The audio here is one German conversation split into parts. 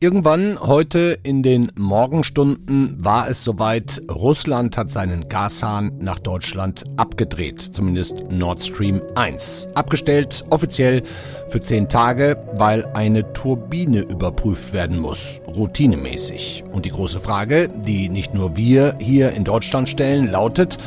Irgendwann heute in den Morgenstunden war es soweit. Russland hat seinen Gashahn nach Deutschland abgedreht, zumindest Nord Stream 1. Abgestellt offiziell für zehn Tage, weil eine Turbine überprüft werden muss, routinemäßig. Und die große Frage, die nicht nur wir hier in Deutschland stellen, lautet,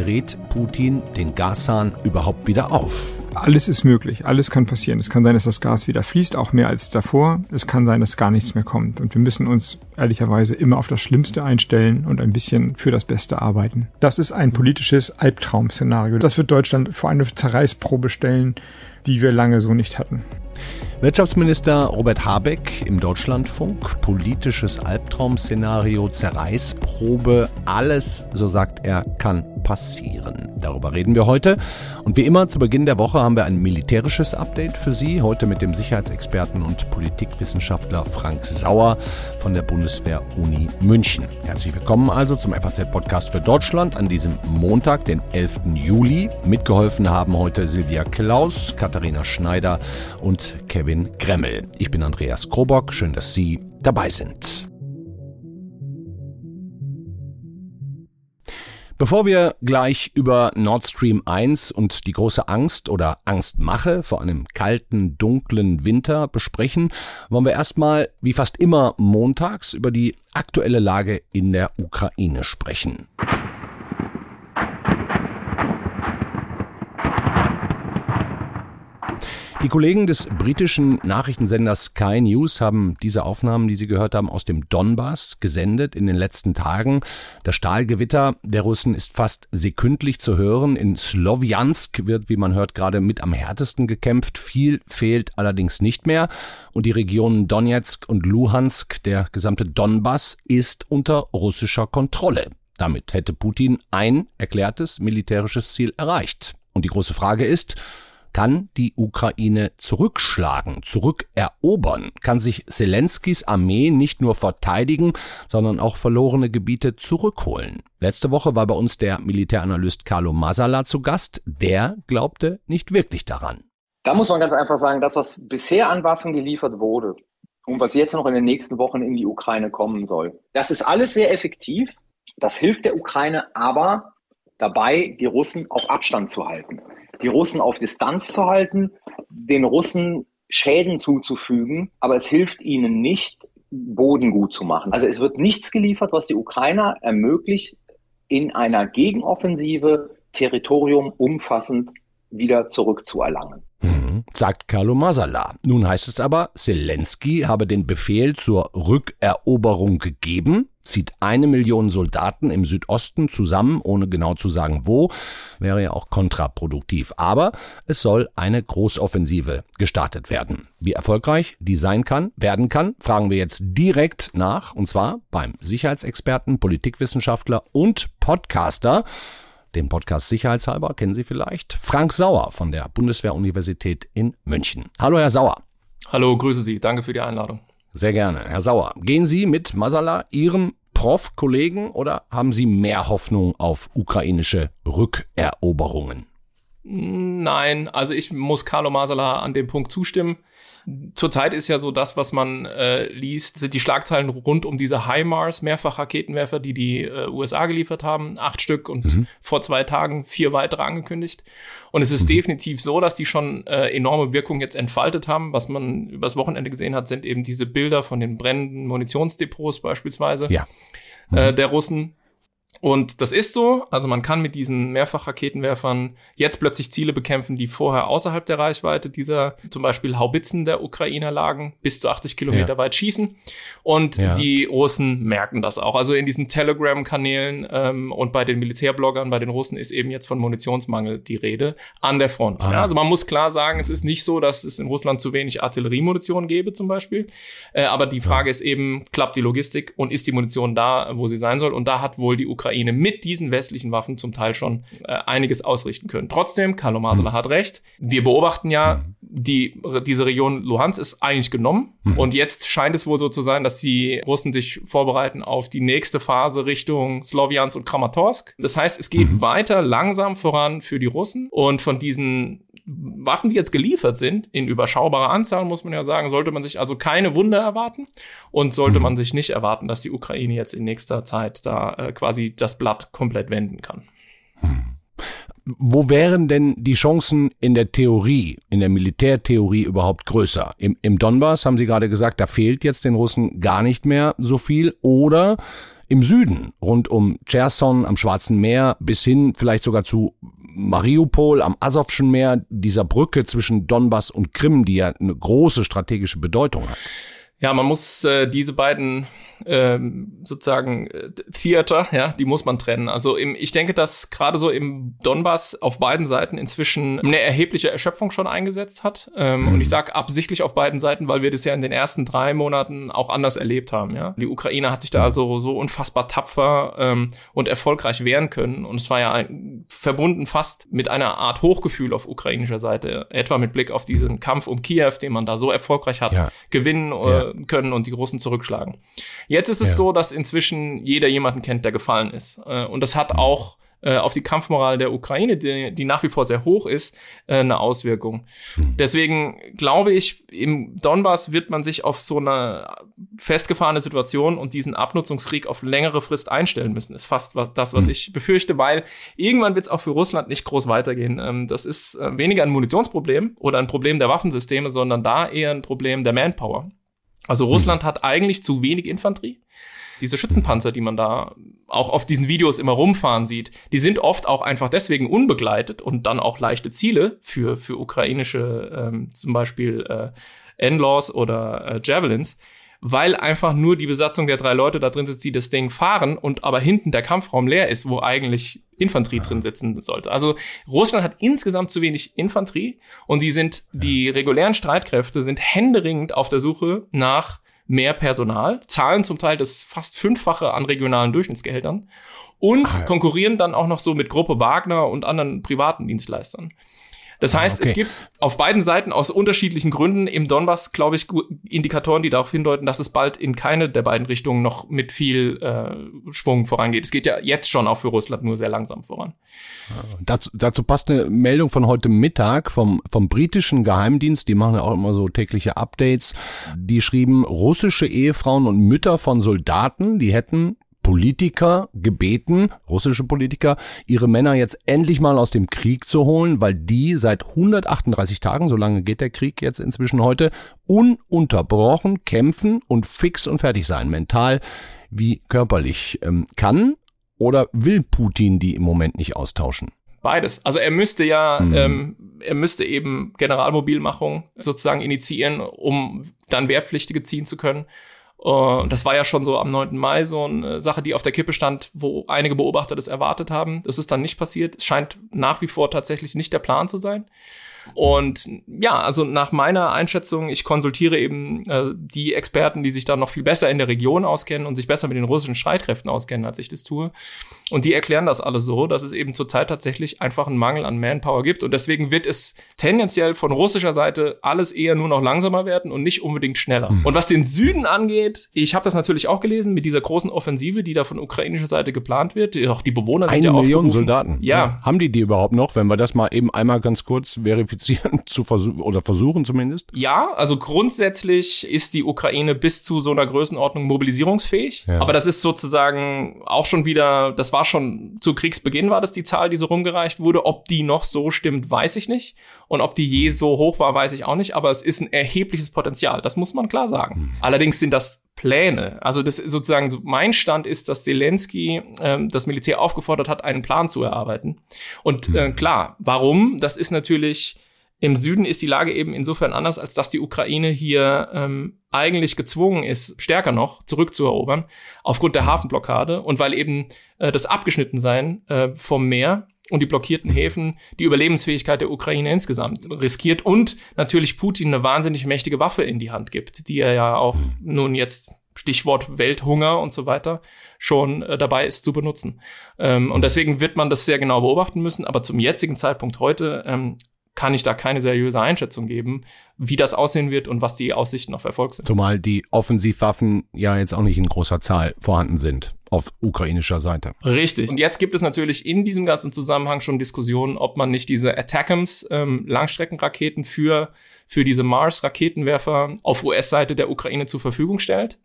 dreht Putin den Gashahn überhaupt wieder auf? Alles ist möglich, alles kann passieren. Es kann sein, dass das Gas wieder fließt, auch mehr als davor. Es kann sein, dass gar nichts mehr kommt. Und wir müssen uns ehrlicherweise immer auf das Schlimmste einstellen und ein bisschen für das Beste arbeiten. Das ist ein politisches Albtraum-Szenario. Das wird Deutschland vor eine Zerreißprobe stellen, die wir lange so nicht hatten. Wirtschaftsminister Robert Habeck im Deutschlandfunk. Politisches Albtraum-Szenario, Zerreißprobe. Alles, so sagt er, kann passieren. Darüber reden wir heute. Und wie immer zu Beginn der Woche haben wir ein militärisches Update für Sie. Heute mit dem Sicherheitsexperten und Politikwissenschaftler Frank Sauer von der Bundeswehr-Uni München. Herzlich willkommen also zum FAZ-Podcast für Deutschland an diesem Montag, den 11. Juli. Mitgeholfen haben heute Silvia Klaus, Katharina Schneider und Kevin Gremmel. Ich bin Andreas Krobock. Schön, dass Sie dabei sind. Bevor wir gleich über Nord Stream 1 und die große Angst oder Angstmache vor einem kalten, dunklen Winter besprechen, wollen wir erstmal, wie fast immer montags, über die aktuelle Lage in der Ukraine sprechen. Die Kollegen des britischen Nachrichtensenders Sky News haben diese Aufnahmen, die Sie gehört haben, aus dem Donbass gesendet in den letzten Tagen. Das Stahlgewitter der Russen ist fast sekündlich zu hören. In Sloviansk wird, wie man hört, gerade mit am härtesten gekämpft. Viel fehlt allerdings nicht mehr. Und die Regionen Donetsk und Luhansk, der gesamte Donbass, ist unter russischer Kontrolle. Damit hätte Putin ein erklärtes militärisches Ziel erreicht. Und die große Frage ist, kann die Ukraine zurückschlagen, zurückerobern? Kann sich Zelenskys Armee nicht nur verteidigen, sondern auch verlorene Gebiete zurückholen? Letzte Woche war bei uns der Militäranalyst Carlo Masala zu Gast. Der glaubte nicht wirklich daran. Da muss man ganz einfach sagen, das, was bisher an Waffen geliefert wurde und was jetzt noch in den nächsten Wochen in die Ukraine kommen soll, das ist alles sehr effektiv. Das hilft der Ukraine aber dabei, die Russen auf Abstand zu halten die Russen auf Distanz zu halten, den Russen Schäden zuzufügen, aber es hilft ihnen nicht, Boden gut zu machen. Also es wird nichts geliefert, was die Ukrainer ermöglicht, in einer Gegenoffensive Territorium umfassend wieder zurückzuerlangen. Mhm, sagt Carlo Masala. Nun heißt es aber, Zelensky habe den Befehl zur Rückeroberung gegeben, zieht eine Million Soldaten im Südosten zusammen, ohne genau zu sagen wo, wäre ja auch kontraproduktiv. Aber es soll eine Großoffensive gestartet werden. Wie erfolgreich die sein kann, werden kann, fragen wir jetzt direkt nach, und zwar beim Sicherheitsexperten, Politikwissenschaftler und Podcaster, den Podcast Sicherheitshalber kennen Sie vielleicht, Frank Sauer von der Bundeswehr-Universität in München. Hallo, Herr Sauer. Hallo, grüße Sie. Danke für die Einladung. Sehr gerne. Herr Sauer, gehen Sie mit Masala Ihrem Prof-Kollegen oder haben Sie mehr Hoffnung auf ukrainische Rückeroberungen? Nein, also ich muss Carlo Masala an dem Punkt zustimmen. Zurzeit ist ja so das, was man äh, liest, sind die Schlagzeilen rund um diese HIMARS Mehrfachraketenwerfer, die die äh, USA geliefert haben, acht Stück und mhm. vor zwei Tagen vier weitere angekündigt. Und es ist mhm. definitiv so, dass die schon äh, enorme Wirkung jetzt entfaltet haben. Was man übers Wochenende gesehen hat, sind eben diese Bilder von den brennenden Munitionsdepots beispielsweise ja. mhm. äh, der Russen. Und das ist so. Also man kann mit diesen Mehrfachraketenwerfern jetzt plötzlich Ziele bekämpfen, die vorher außerhalb der Reichweite dieser zum Beispiel Haubitzen der Ukrainer lagen, bis zu 80 Kilometer ja. weit schießen. Und ja. die Russen merken das auch. Also in diesen Telegram-Kanälen ähm, und bei den Militärbloggern, bei den Russen ist eben jetzt von Munitionsmangel die Rede an der Front. Ah. Ja, also man muss klar sagen, es ist nicht so, dass es in Russland zu wenig Artilleriemunition gäbe zum Beispiel. Äh, aber die Frage ist eben, klappt die Logistik und ist die Munition da, wo sie sein soll? Und da hat wohl die Ukraine Ukraine mit diesen westlichen Waffen zum Teil schon äh, einiges ausrichten können. Trotzdem, Carlo Masala mhm. hat recht. Wir beobachten ja, mhm. die, diese Region Luhansk ist eigentlich genommen. Mhm. Und jetzt scheint es wohl so zu sein, dass die Russen sich vorbereiten auf die nächste Phase Richtung Sloviansk und Kramatorsk. Das heißt, es geht mhm. weiter langsam voran für die Russen. Und von diesen Waffen, die jetzt geliefert sind, in überschaubarer Anzahl, muss man ja sagen, sollte man sich also keine Wunder erwarten und sollte mhm. man sich nicht erwarten, dass die Ukraine jetzt in nächster Zeit da äh, quasi das Blatt komplett wenden kann. Mhm. Wo wären denn die Chancen in der Theorie, in der Militärtheorie überhaupt größer? Im, Im Donbass haben Sie gerade gesagt, da fehlt jetzt den Russen gar nicht mehr so viel. Oder im Süden, rund um Cherson am Schwarzen Meer bis hin vielleicht sogar zu Mariupol am Asowschen Meer, dieser Brücke zwischen Donbass und Krim, die ja eine große strategische Bedeutung hat. Ja, man muss äh, diese beiden ähm, sozusagen äh, Theater, ja, die muss man trennen. Also im, ich denke, dass gerade so im Donbass auf beiden Seiten inzwischen eine erhebliche Erschöpfung schon eingesetzt hat. Ähm, mhm. Und ich sage absichtlich auf beiden Seiten, weil wir das ja in den ersten drei Monaten auch anders erlebt haben. Ja, die Ukraine hat sich da so so unfassbar tapfer ähm, und erfolgreich wehren können. Und es war ja ein, verbunden fast mit einer Art Hochgefühl auf ukrainischer Seite, etwa mit Blick auf diesen Kampf um Kiew, den man da so erfolgreich hat ja. gewinnen äh, können und die Großen zurückschlagen. Jetzt ist es ja. so, dass inzwischen jeder jemanden kennt, der gefallen ist. Äh, und das hat auch äh, auf die Kampfmoral der Ukraine, die, die nach wie vor sehr hoch ist, äh, eine Auswirkung. Mhm. Deswegen glaube ich, im Donbass wird man sich auf so eine festgefahrene Situation und diesen Abnutzungskrieg auf längere Frist einstellen müssen. Ist fast was, das, was mhm. ich befürchte, weil irgendwann wird es auch für Russland nicht groß weitergehen. Ähm, das ist weniger ein Munitionsproblem oder ein Problem der Waffensysteme, sondern da eher ein Problem der Manpower. Also Russland mhm. hat eigentlich zu wenig Infanterie. Diese Schützenpanzer, die man da auch auf diesen Videos immer rumfahren sieht, die sind oft auch einfach deswegen unbegleitet und dann auch leichte Ziele für, für ukrainische ähm, zum Beispiel äh, Endlaws oder äh, Javelins weil einfach nur die Besatzung der drei Leute da drin sitzt, die das Ding fahren und aber hinten der Kampfraum leer ist, wo eigentlich Infanterie drin sitzen sollte. Also Russland hat insgesamt zu wenig Infanterie und die sind, die regulären Streitkräfte sind händeringend auf der Suche nach mehr Personal, zahlen zum Teil das fast fünffache an regionalen Durchschnittsgehältern und ah, konkurrieren dann auch noch so mit Gruppe Wagner und anderen privaten Dienstleistern. Das ah, heißt, okay. es gibt auf beiden Seiten aus unterschiedlichen Gründen im Donbass, glaube ich, Indikatoren, die darauf hindeuten, dass es bald in keine der beiden Richtungen noch mit viel äh, Schwung vorangeht. Es geht ja jetzt schon auch für Russland nur sehr langsam voran. Dazu, dazu passt eine Meldung von heute Mittag vom, vom britischen Geheimdienst. Die machen ja auch immer so tägliche Updates. Die schrieben, russische Ehefrauen und Mütter von Soldaten, die hätten Politiker gebeten, russische Politiker, ihre Männer jetzt endlich mal aus dem Krieg zu holen, weil die seit 138 Tagen, so lange geht der Krieg jetzt inzwischen heute, ununterbrochen kämpfen und fix und fertig sein, mental wie körperlich. Ähm, kann oder will Putin die im Moment nicht austauschen? Beides. Also er müsste ja, mhm. ähm, er müsste eben Generalmobilmachung sozusagen initiieren, um dann Wehrpflichtige ziehen zu können. Und das war ja schon so am 9. Mai so eine Sache, die auf der Kippe stand, wo einige Beobachter das erwartet haben. Das ist dann nicht passiert. Es scheint nach wie vor tatsächlich nicht der Plan zu sein. Und ja, also nach meiner Einschätzung, ich konsultiere eben äh, die Experten, die sich da noch viel besser in der Region auskennen und sich besser mit den russischen Streitkräften auskennen, als ich das tue. Und die erklären das alles so, dass es eben zurzeit tatsächlich einfach einen Mangel an Manpower gibt. Und deswegen wird es tendenziell von russischer Seite alles eher nur noch langsamer werden und nicht unbedingt schneller. Mhm. Und was den Süden angeht, ich habe das natürlich auch gelesen mit dieser großen Offensive, die da von ukrainischer Seite geplant wird. Auch die Bewohner sind Eine ja Million Soldaten. Ja. Haben die die überhaupt noch, wenn wir das mal eben einmal ganz kurz verifizieren? verifizieren zu versuchen oder versuchen zumindest? Ja, also grundsätzlich ist die Ukraine bis zu so einer Größenordnung mobilisierungsfähig. Ja. Aber das ist sozusagen auch schon wieder, das war schon zu Kriegsbeginn war das die Zahl, die so rumgereicht wurde. Ob die noch so stimmt, weiß ich nicht. Und ob die je so hoch war, weiß ich auch nicht. Aber es ist ein erhebliches Potenzial. Das muss man klar sagen. Mhm. Allerdings sind das Pläne. Also das ist sozusagen mein Stand ist, dass Zelensky ähm, das Militär aufgefordert hat, einen Plan zu erarbeiten. Und äh, mhm. klar, warum? Das ist natürlich im Süden ist die Lage eben insofern anders, als dass die Ukraine hier ähm, eigentlich gezwungen ist, stärker noch zurückzuerobern, aufgrund der Hafenblockade und weil eben äh, das Abgeschnittensein äh, vom Meer und die blockierten Häfen die Überlebensfähigkeit der Ukraine insgesamt riskiert und natürlich Putin eine wahnsinnig mächtige Waffe in die Hand gibt, die er ja auch nun jetzt Stichwort Welthunger und so weiter schon äh, dabei ist zu benutzen. Ähm, und deswegen wird man das sehr genau beobachten müssen. Aber zum jetzigen Zeitpunkt heute ähm, kann ich da keine seriöse Einschätzung geben, wie das aussehen wird und was die Aussichten auf Erfolg sind. Zumal die Offensivwaffen ja jetzt auch nicht in großer Zahl vorhanden sind. Auf ukrainischer Seite. Richtig. Und jetzt gibt es natürlich in diesem ganzen Zusammenhang schon Diskussionen, ob man nicht diese Attackams ähm, Langstreckenraketen für, für diese Mars-Raketenwerfer auf US-Seite der Ukraine zur Verfügung stellt.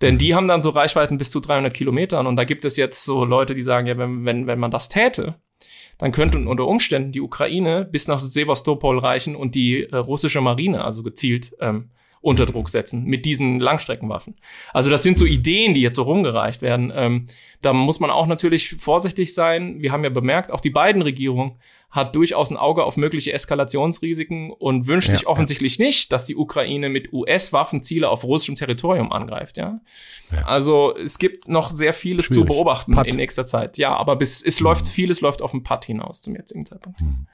Denn die haben dann so Reichweiten bis zu 300 Kilometern. Und da gibt es jetzt so Leute, die sagen, ja, wenn, wenn, wenn man das täte, dann könnte unter Umständen die Ukraine bis nach Sevastopol reichen und die äh, russische Marine also gezielt ähm, unter Druck setzen mit diesen Langstreckenwaffen. Also das sind so Ideen, die jetzt so rumgereicht werden. Ähm, da muss man auch natürlich vorsichtig sein. Wir haben ja bemerkt, auch die beiden Regierungen hat durchaus ein Auge auf mögliche Eskalationsrisiken und wünscht ja, sich offensichtlich ja. nicht, dass die Ukraine mit US-Waffen Ziele auf russischem Territorium angreift. Ja? ja? Also es gibt noch sehr vieles Schwierig. zu beobachten Patt. in nächster Zeit. Ja, aber bis es mhm. läuft vieles läuft auf ein Patt hinaus zum jetzigen Zeitpunkt. Mhm.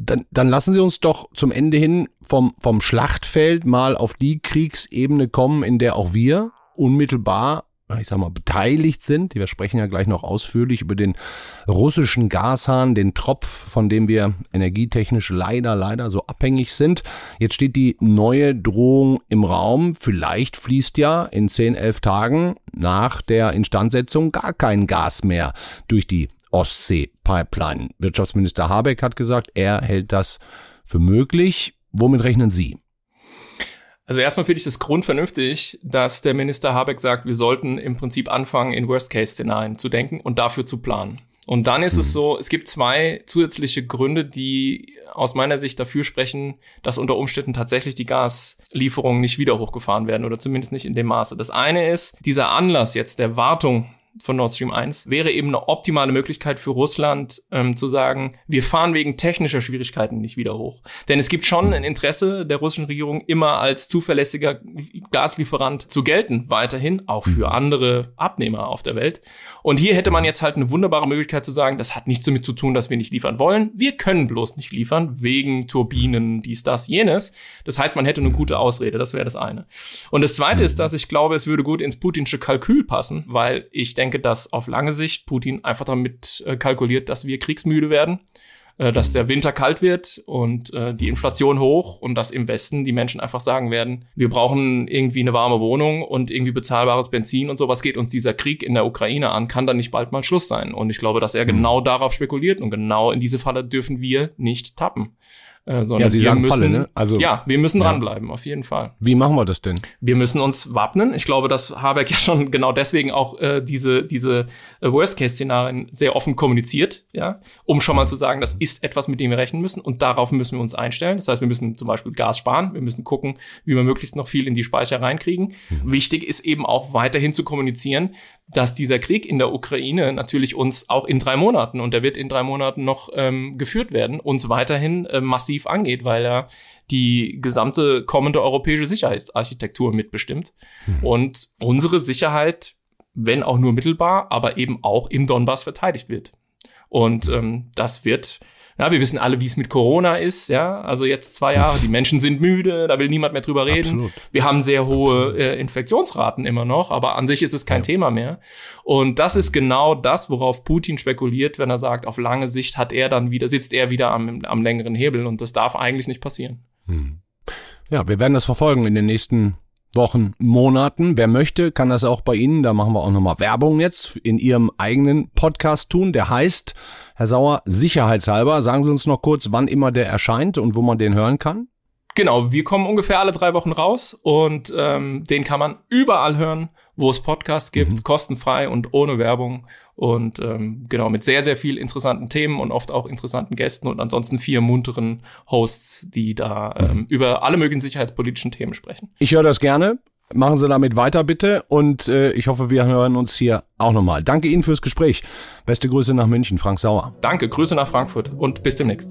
Dann, dann lassen Sie uns doch zum Ende hin vom, vom Schlachtfeld mal auf die Kriegsebene kommen, in der auch wir unmittelbar ich sag mal, beteiligt sind. Wir sprechen ja gleich noch ausführlich über den russischen Gashahn, den Tropf, von dem wir energietechnisch leider, leider so abhängig sind. Jetzt steht die neue Drohung im Raum. Vielleicht fließt ja in 10, 11 Tagen nach der Instandsetzung gar kein Gas mehr durch die Ostsee-Pipeline. Wirtschaftsminister Habeck hat gesagt, er hält das für möglich. Womit rechnen Sie? Also erstmal finde ich das grundvernünftig, dass der Minister Habeck sagt, wir sollten im Prinzip anfangen, in Worst-Case-Szenarien zu denken und dafür zu planen. Und dann ist es mhm. so, es gibt zwei zusätzliche Gründe, die aus meiner Sicht dafür sprechen, dass unter Umständen tatsächlich die Gaslieferungen nicht wieder hochgefahren werden oder zumindest nicht in dem Maße. Das eine ist, dieser Anlass jetzt der Wartung von Nord Stream 1 wäre eben eine optimale Möglichkeit für Russland ähm, zu sagen, wir fahren wegen technischer Schwierigkeiten nicht wieder hoch. Denn es gibt schon ein Interesse der russischen Regierung, immer als zuverlässiger Gaslieferant zu gelten, weiterhin, auch für mhm. andere Abnehmer auf der Welt. Und hier hätte man jetzt halt eine wunderbare Möglichkeit zu sagen, das hat nichts damit zu tun, dass wir nicht liefern wollen. Wir können bloß nicht liefern, wegen Turbinen, dies, das, jenes. Das heißt, man hätte eine gute Ausrede, das wäre das eine. Und das zweite ist, dass ich glaube, es würde gut ins putinsche Kalkül passen, weil ich denke, denke, dass auf lange Sicht Putin einfach damit äh, kalkuliert, dass wir kriegsmüde werden, äh, dass der Winter kalt wird und äh, die Inflation hoch und dass im Westen die Menschen einfach sagen werden, wir brauchen irgendwie eine warme Wohnung und irgendwie bezahlbares Benzin und so. Was geht uns dieser Krieg in der Ukraine an? Kann da nicht bald mal Schluss sein? Und ich glaube, dass er mhm. genau darauf spekuliert und genau in diese Falle dürfen wir nicht tappen. Äh, ja, Sie sagen müssen, Falle, ne? Also, ja, wir müssen ja. dranbleiben, auf jeden Fall. Wie machen wir das denn? Wir müssen uns wappnen. Ich glaube, dass Habeck ja schon genau deswegen auch äh, diese, diese äh, Worst-Case-Szenarien sehr offen kommuniziert, ja, um schon mal zu sagen, das ist etwas, mit dem wir rechnen müssen und darauf müssen wir uns einstellen. Das heißt, wir müssen zum Beispiel Gas sparen, wir müssen gucken, wie wir möglichst noch viel in die Speicher reinkriegen. Mhm. Wichtig ist eben auch weiterhin zu kommunizieren, dass dieser Krieg in der Ukraine natürlich uns auch in drei Monaten, und der wird in drei Monaten noch ähm, geführt werden, uns weiterhin äh, massiv angeht, weil er die gesamte kommende europäische Sicherheitsarchitektur mitbestimmt. Mhm. Und unsere Sicherheit, wenn auch nur mittelbar, aber eben auch im Donbass verteidigt wird. Und ähm, das wird ja, wir wissen alle, wie es mit Corona ist, ja. Also jetzt zwei Jahre, die Menschen sind müde, da will niemand mehr drüber reden. Absolut. Wir haben sehr hohe äh, Infektionsraten immer noch, aber an sich ist es kein ja. Thema mehr. Und das ist genau das, worauf Putin spekuliert, wenn er sagt, auf lange Sicht hat er dann wieder, sitzt er wieder am, am längeren Hebel und das darf eigentlich nicht passieren. Hm. Ja, wir werden das verfolgen in den nächsten Wochen, Monaten. Wer möchte, kann das auch bei Ihnen, da machen wir auch nochmal Werbung jetzt, in Ihrem eigenen Podcast tun. Der heißt, Herr Sauer, sicherheitshalber, sagen Sie uns noch kurz, wann immer der erscheint und wo man den hören kann. Genau, wir kommen ungefähr alle drei Wochen raus und ähm, den kann man überall hören, wo es Podcasts gibt, mhm. kostenfrei und ohne Werbung und ähm, genau mit sehr, sehr viel interessanten Themen und oft auch interessanten Gästen und ansonsten vier munteren Hosts, die da ähm, mhm. über alle möglichen sicherheitspolitischen Themen sprechen. Ich höre das gerne. Machen Sie damit weiter bitte und äh, ich hoffe, wir hören uns hier auch nochmal. Danke Ihnen fürs Gespräch. Beste Grüße nach München, Frank Sauer. Danke, Grüße nach Frankfurt und bis demnächst.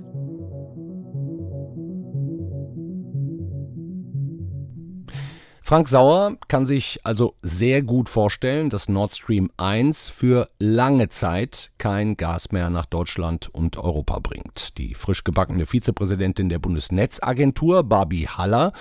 Frank Sauer kann sich also sehr gut vorstellen, dass Nord Stream 1 für lange Zeit kein Gas mehr nach Deutschland und Europa bringt. Die frisch gebackene Vizepräsidentin der Bundesnetzagentur, Barbie Haller,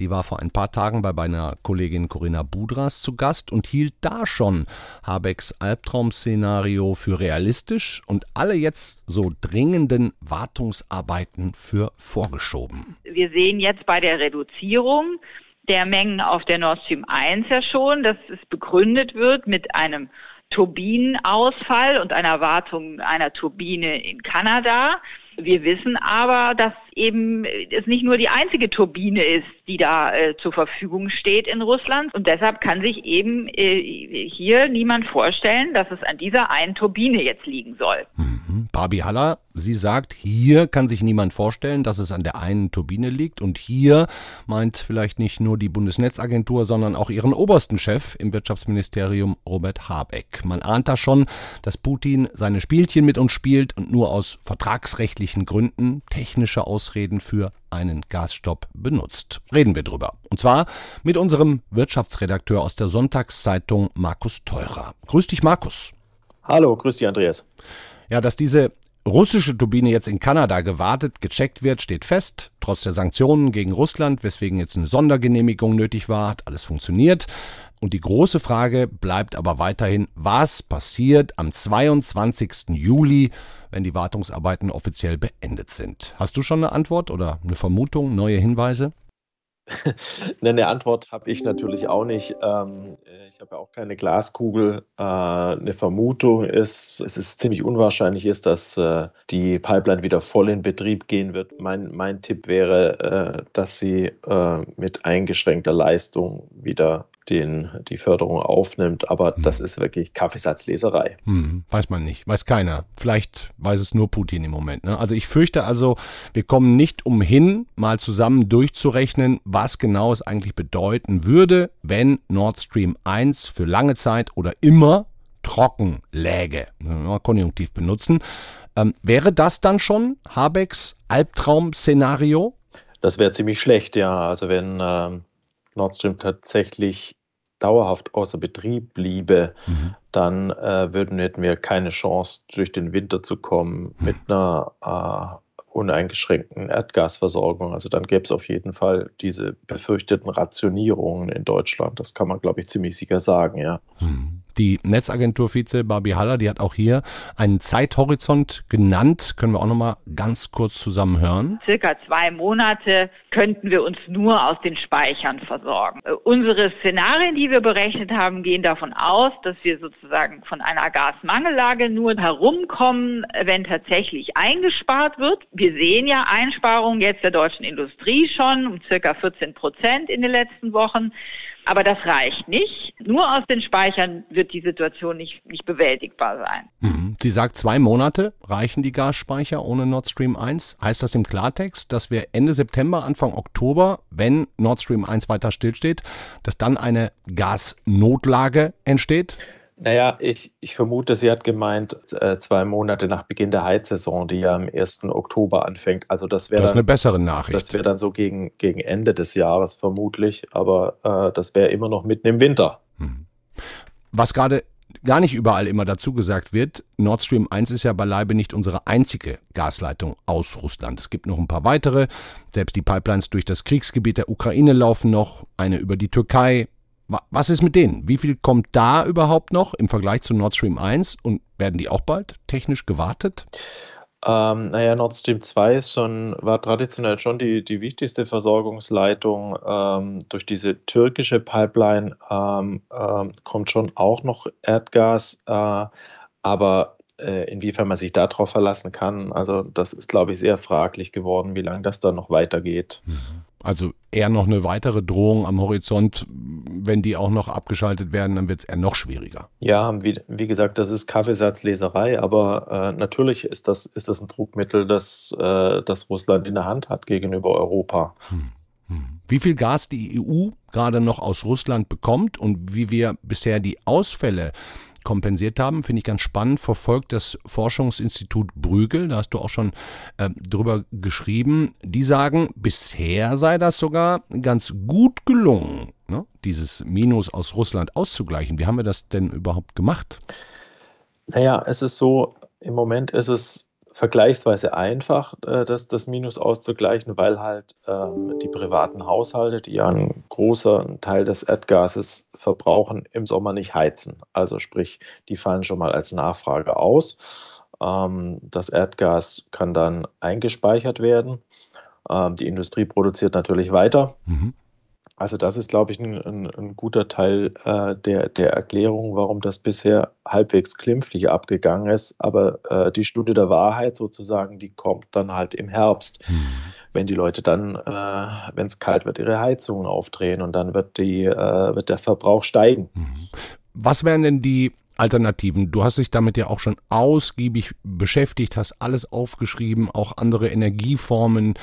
die war vor ein paar Tagen bei meiner Kollegin Corinna Budras zu Gast und hielt da schon Habecks Albtraum-Szenario für realistisch und alle jetzt so dringenden Wartungsarbeiten für vorgeschoben. Wir sehen jetzt bei der Reduzierung der Mengen auf der Nord Stream 1 ja schon, dass es begründet wird mit einem Turbinenausfall und einer Wartung einer Turbine in Kanada. Wir wissen aber, dass eben es nicht nur die einzige Turbine ist, die da äh, zur Verfügung steht in Russland. Und deshalb kann sich eben äh, hier niemand vorstellen, dass es an dieser einen Turbine jetzt liegen soll. Mhm. Barbie Haller, sie sagt, hier kann sich niemand vorstellen, dass es an der einen Turbine liegt. Und hier meint vielleicht nicht nur die Bundesnetzagentur, sondern auch ihren obersten Chef im Wirtschaftsministerium, Robert Habeck. Man ahnt da schon, dass Putin seine Spielchen mit uns spielt und nur aus vertragsrechtlichen Gründen technische Aus Ausreden für einen Gasstopp benutzt. Reden wir drüber. Und zwar mit unserem Wirtschaftsredakteur aus der Sonntagszeitung Markus Teurer. Grüß dich, Markus. Hallo, grüß dich, Andreas. Ja, dass diese russische Turbine jetzt in Kanada gewartet, gecheckt wird, steht fest. Trotz der Sanktionen gegen Russland, weswegen jetzt eine Sondergenehmigung nötig war, hat alles funktioniert. Und die große Frage bleibt aber weiterhin, was passiert am 22. Juli, wenn die Wartungsarbeiten offiziell beendet sind? Hast du schon eine Antwort oder eine Vermutung, neue Hinweise? eine Antwort habe ich natürlich auch nicht. Ähm, ich habe ja auch keine Glaskugel. Äh, eine Vermutung ist, es ist ziemlich unwahrscheinlich ist, dass äh, die Pipeline wieder voll in Betrieb gehen wird. Mein, mein Tipp wäre, äh, dass sie mit eingeschränkter Leistung wieder den, die Förderung aufnimmt. Aber hm. das ist wirklich Kaffeesatzleserei. Hm, weiß man nicht, weiß keiner. Vielleicht weiß es nur Putin im Moment. Ne? Also ich fürchte also, wir kommen nicht umhin, mal zusammen durchzurechnen, was genau es eigentlich bedeuten würde, wenn Nord Stream 1 für lange Zeit oder immer trocken läge. Konjunktiv benutzen. Ähm, wäre das dann schon Habecks Albtraum-Szenario? Das wäre ziemlich schlecht, ja. Also wenn ähm, Nord Stream tatsächlich dauerhaft außer Betrieb bliebe, mhm. dann äh, würden, hätten wir keine Chance, durch den Winter zu kommen mhm. mit einer äh, uneingeschränkten Erdgasversorgung. Also dann gäbe es auf jeden Fall diese befürchteten Rationierungen in Deutschland. Das kann man, glaube ich, ziemlich sicher sagen, ja. Mhm. Die Netzagentur-Vize Barbie Haller, die hat auch hier einen Zeithorizont genannt. Können wir auch noch mal ganz kurz zusammen hören? Circa zwei Monate könnten wir uns nur aus den Speichern versorgen. Äh, unsere Szenarien, die wir berechnet haben, gehen davon aus, dass wir sozusagen von einer Gasmangellage nur herumkommen, wenn tatsächlich eingespart wird. Wir sehen ja Einsparungen jetzt der deutschen Industrie schon um circa 14 Prozent in den letzten Wochen. Aber das reicht nicht. Nur aus den Speichern wird die Situation nicht, nicht bewältigbar sein. Mhm. Sie sagt, zwei Monate reichen die Gasspeicher ohne Nord Stream 1. Heißt das im Klartext, dass wir Ende September, Anfang Oktober, wenn Nord Stream 1 weiter stillsteht, dass dann eine Gasnotlage entsteht? Naja, ich, ich vermute, sie hat gemeint, äh, zwei Monate nach Beginn der Heizsaison, die ja am 1. Oktober anfängt. Also das wäre das ist eine bessere Nachricht. Das wäre dann so gegen, gegen Ende des Jahres vermutlich, aber äh, das wäre immer noch mitten im Winter. Hm. Was gerade gar nicht überall immer dazu gesagt wird, Nord Stream 1 ist ja beileibe nicht unsere einzige Gasleitung aus Russland. Es gibt noch ein paar weitere. Selbst die Pipelines durch das Kriegsgebiet der Ukraine laufen noch, eine über die Türkei, was ist mit denen? Wie viel kommt da überhaupt noch im Vergleich zu Nord Stream 1 und werden die auch bald technisch gewartet? Ähm, naja, Nord Stream 2 ist schon, war traditionell schon die, die wichtigste Versorgungsleitung. Ähm, durch diese türkische Pipeline ähm, ähm kommt schon auch noch Erdgas, äh, aber äh, inwiefern man sich darauf verlassen kann, also das ist, glaube ich, sehr fraglich geworden, wie lange das dann noch weitergeht. Mhm. Also eher noch eine weitere Drohung am Horizont. Wenn die auch noch abgeschaltet werden, dann wird es eher noch schwieriger. Ja, wie, wie, gesagt, das ist Kaffeesatzleserei, aber äh, natürlich ist das, ist das ein Druckmittel, das, äh, das Russland in der Hand hat gegenüber Europa. Hm, hm. Wie viel Gas die EU gerade noch aus Russland bekommt und wie wir bisher die Ausfälle kompensiert haben. Finde ich ganz spannend. Verfolgt das Forschungsinstitut Brügel, da hast du auch schon äh, drüber geschrieben. Die sagen, bisher sei das sogar ganz gut gelungen, ne? dieses Minus aus Russland auszugleichen. Wie haben wir das denn überhaupt gemacht? Naja, es ist so, im Moment ist es vergleichsweise einfach, äh, das, das Minus auszugleichen, weil halt ähm, die privaten Haushalte, die ja einen großen Teil des Erdgases verbrauchen, im Sommer nicht heizen. Also sprich, die fallen schon mal als Nachfrage aus. Ähm, das Erdgas kann dann eingespeichert werden. Ähm, die Industrie produziert natürlich weiter. Mhm. Also das ist, glaube ich, ein, ein, ein guter Teil äh, der, der Erklärung, warum das bisher halbwegs klimpflich abgegangen ist. Aber äh, die Stunde der Wahrheit sozusagen, die kommt dann halt im Herbst, hm. wenn die Leute dann, äh, wenn es kalt wird, ihre Heizungen aufdrehen und dann wird, die, äh, wird der Verbrauch steigen. Hm. Was wären denn die Alternativen. Du hast dich damit ja auch schon ausgiebig beschäftigt, hast alles aufgeschrieben, auch andere Energieformen,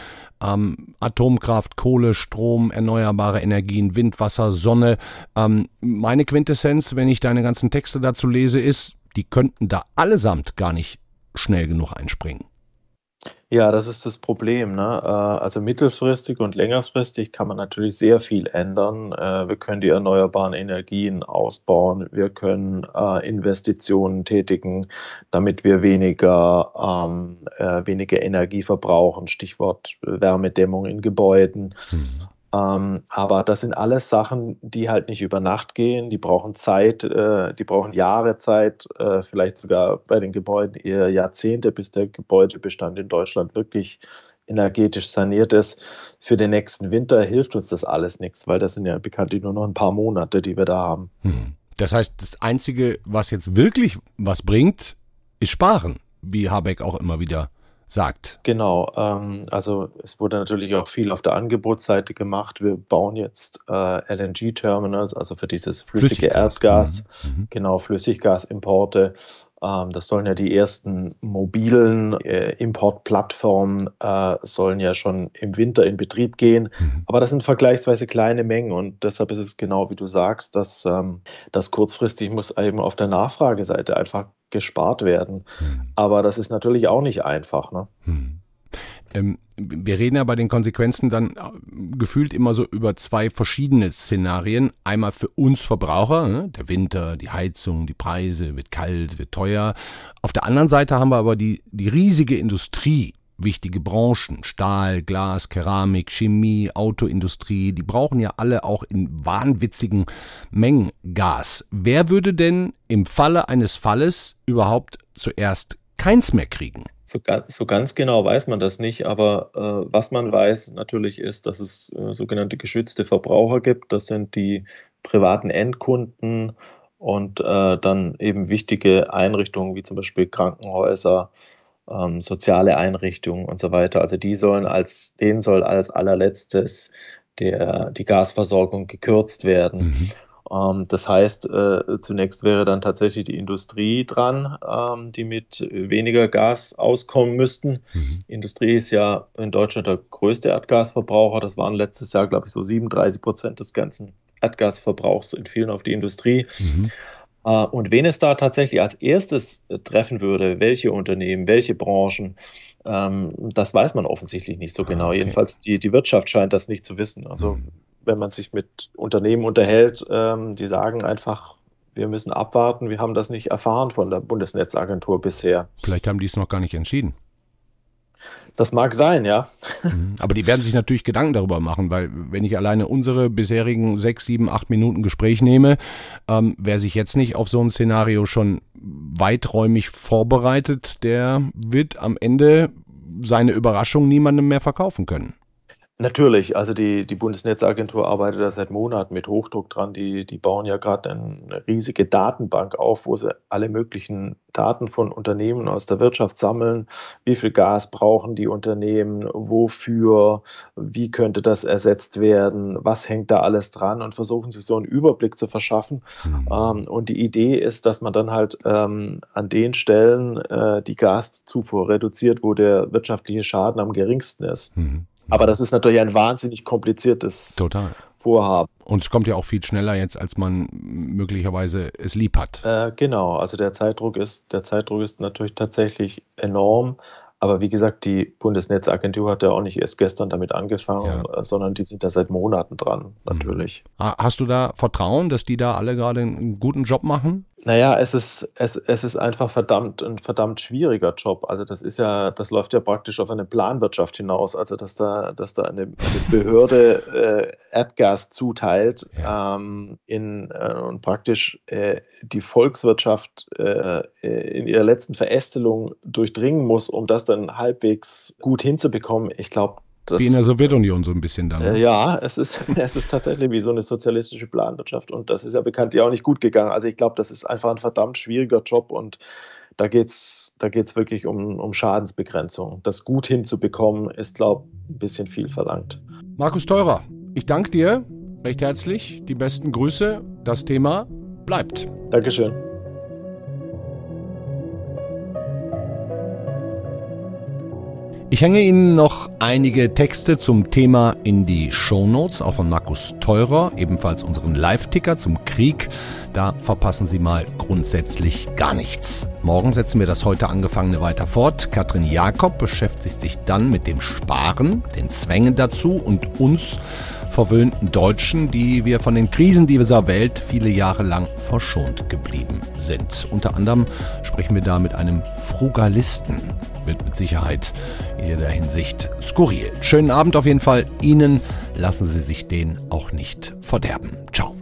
ähm, Atomkraft, Kohle, Strom, erneuerbare Energien, Wind, Wasser, Sonne. Ähm, meine Quintessenz, wenn ich deine ganzen Texte dazu lese, ist, die könnten da allesamt gar nicht schnell genug einspringen. Ja, das ist das Problem. Ne? Äh, also mittelfristig und längerfristig kann man natürlich sehr viel ändern. Äh, wir können die erneuerbaren Energien ausbauen. Wir können äh, Investitionen tätigen, damit wir weniger, ähm, weniger Energie verbrauchen. Stichwort Wärmedämmung in Gebäuden. Ähm, aber das sind alles Sachen, die halt nicht über Nacht gehen. Die brauchen Zeit, äh, die brauchen Jahre Zeit, äh, vielleicht sogar bei den Gebäuden eher Jahrzehnte, bis der Gebäudebestand in Deutschland wirklich energetisch saniert ist. Für den nächsten Winter hilft uns das alles nichts, weil das sind ja bekanntlich nur noch ein paar Monate, die wir da haben. Hm. Das heißt, das Einzige, was jetzt wirklich was bringt, ist Sparen, wie Habeck auch immer wieder sagt. Genau, ähm, also es wurde natürlich auch viel auf der Angebotsseite gemacht. Wir bauen jetzt äh, LNG-Terminals, also für dieses flüssige Flüssiggas. Erdgas, mhm. mhm. genau, Flüssiggasimporte. Ähm, das sollen ja die ersten mobilen äh, Importplattformen äh, sollen ja schon im Winter in Betrieb gehen. Mhm. Aber das sind vergleichsweise kleine Mengen und deshalb ist es genau wie du sagst, dass ähm, das kurzfristig muss eben auf der Nachfrageseite einfach gespart werden. Hm. Aber das ist natürlich auch nicht einfach. Ne? Hm. Ähm, wir reden ja bei den Konsequenzen dann äh, gefühlt immer so über zwei verschiedene Szenarien. Einmal für uns Verbraucher, ne? der Winter, die Heizung, die Preise, wird kalt, wird teuer. Auf der anderen Seite haben wir aber die, die riesige Industrie, wichtige Branchen, Stahl, Glas, Keramik, Chemie, Autoindustrie, die brauchen ja alle auch in wahnwitzigen Mengen Gas. Wer würde denn im Falle eines Falles überhaupt zuerst keins mehr kriegen? So, so ganz genau weiß man das nicht, aber äh, was man weiß natürlich ist, dass es äh, sogenannte geschützte Verbraucher gibt. Das sind die privaten Endkunden und äh, dann eben wichtige Einrichtungen wie zum Beispiel Krankenhäuser, ähm, soziale Einrichtungen und so weiter. Also die sollen als, denen soll als allerletztes der, die Gasversorgung gekürzt werden. Mhm. Ähm, das heißt, äh, zunächst wäre dann tatsächlich die Industrie dran, ähm, die mit weniger Gas auskommen müssten. Mhm. Industrie ist ja in Deutschland der größte Erdgasverbraucher. Das waren letztes Jahr, glaube ich, so 37 Prozent des ganzen Erdgasverbrauchs entfielen auf die Industrie. Mhm. Äh, und wen es da tatsächlich als erstes äh, treffen würde, welche Unternehmen, welche Branchen, ähm, das weiß man offensichtlich nicht so ah, genau. Okay. Jedenfalls die, die Wirtschaft scheint das nicht zu wissen. Also mhm. wenn man sich mit Unternehmen unterhält, ähm, die sagen einfach, wir müssen abwarten, wir haben das nicht erfahren von der Bundesnetzagentur bisher. Vielleicht haben die es noch gar nicht entschieden. Das mag sein, ja. Mhm. Aber die werden sich natürlich Gedanken darüber machen, weil wenn ich alleine unsere bisherigen sechs, sieben, acht Minuten Gespräch nehme, ähm, wer sich jetzt nicht auf so ein Szenario schon weiträumig vorbereitet, der wird am Ende seine Überraschung niemandem mehr verkaufen können. Natürlich, also die, die Bundesnetzagentur arbeitet da seit Monaten mit Hochdruck dran. Die, die bauen ja gerade eine riesige Datenbank auf, wo sie alle möglichen Daten von Unternehmen aus der Wirtschaft sammeln. Wie viel Gas brauchen die Unternehmen? Wofür? Wie könnte das ersetzt werden? Was hängt da alles dran? Und versuchen sich so einen Überblick zu verschaffen. Mhm. Und die Idee ist, dass man dann halt ähm, an den Stellen äh, die Gaszufuhr reduziert, wo der wirtschaftliche Schaden am geringsten ist. Mhm. Aber das ist natürlich ein wahnsinnig kompliziertes Total. Vorhaben. Und es kommt ja auch viel schneller jetzt, als man möglicherweise es lieb hat. Äh, genau, also der Zeitdruck ist, der Zeitdruck ist natürlich tatsächlich enorm. Aber wie gesagt, die Bundesnetzagentur hat ja auch nicht erst gestern damit angefangen, ja. Äh, sondern die sind da seit Monaten dran, natürlich. Mhm. Hast du da Vertrauen, dass die da alle gerade einen guten Job machen? Naja, es ist, es, es ist einfach verdammt ein verdammt schwieriger Job. Also das ist ja, das läuft ja praktisch auf eine Planwirtschaft hinaus. Also dass da, dass da eine, eine Behörde äh, Erdgas zuteilt ja. ähm, in, äh, und praktisch äh, die Volkswirtschaft äh, in ihrer letzten Verästelung durchdringen muss, um das dann halbwegs gut hinzubekommen. Ich glaube, Das, wie in der Sowjetunion so ein bisschen dann. Äh, ne? ja, es ist, es ist tatsächlich wie so eine sozialistische Planwirtschaft und das ist ja bekanntlich auch nicht gut gegangen. Also ich glaube, das ist einfach ein verdammt schwieriger Job und da geht es da geht's wirklich um, um Schadensbegrenzung. Das gut hinzubekommen, ist, glaube ich, ein bisschen viel verlangt. Markus Teurer, ich danke dir recht herzlich. Die besten Grüße. Das Thema bleibt. Dankeschön. Ich hänge Ihnen noch einige Texte zum Thema in die Shownotes, auch von Markus Teurer, ebenfalls unseren Live-Ticker zum Krieg. Da verpassen Sie mal grundsätzlich gar nichts. Morgen setzen wir das heute angefangene weiter fort. Katrin Jakob beschäftigt sich dann mit dem Sparen, den Zwängen dazu und uns verwöhnten Deutschen, die wir von den Krisen dieser Welt viele Jahre lang verschont geblieben sind. Unter anderem sprechen wir da mit einem Frugalisten. Wird mit Sicherheit in jeder Hinsicht skurril. Schönen Abend auf jeden Fall. Ihnen lassen Sie sich den auch nicht verderben. Ciao.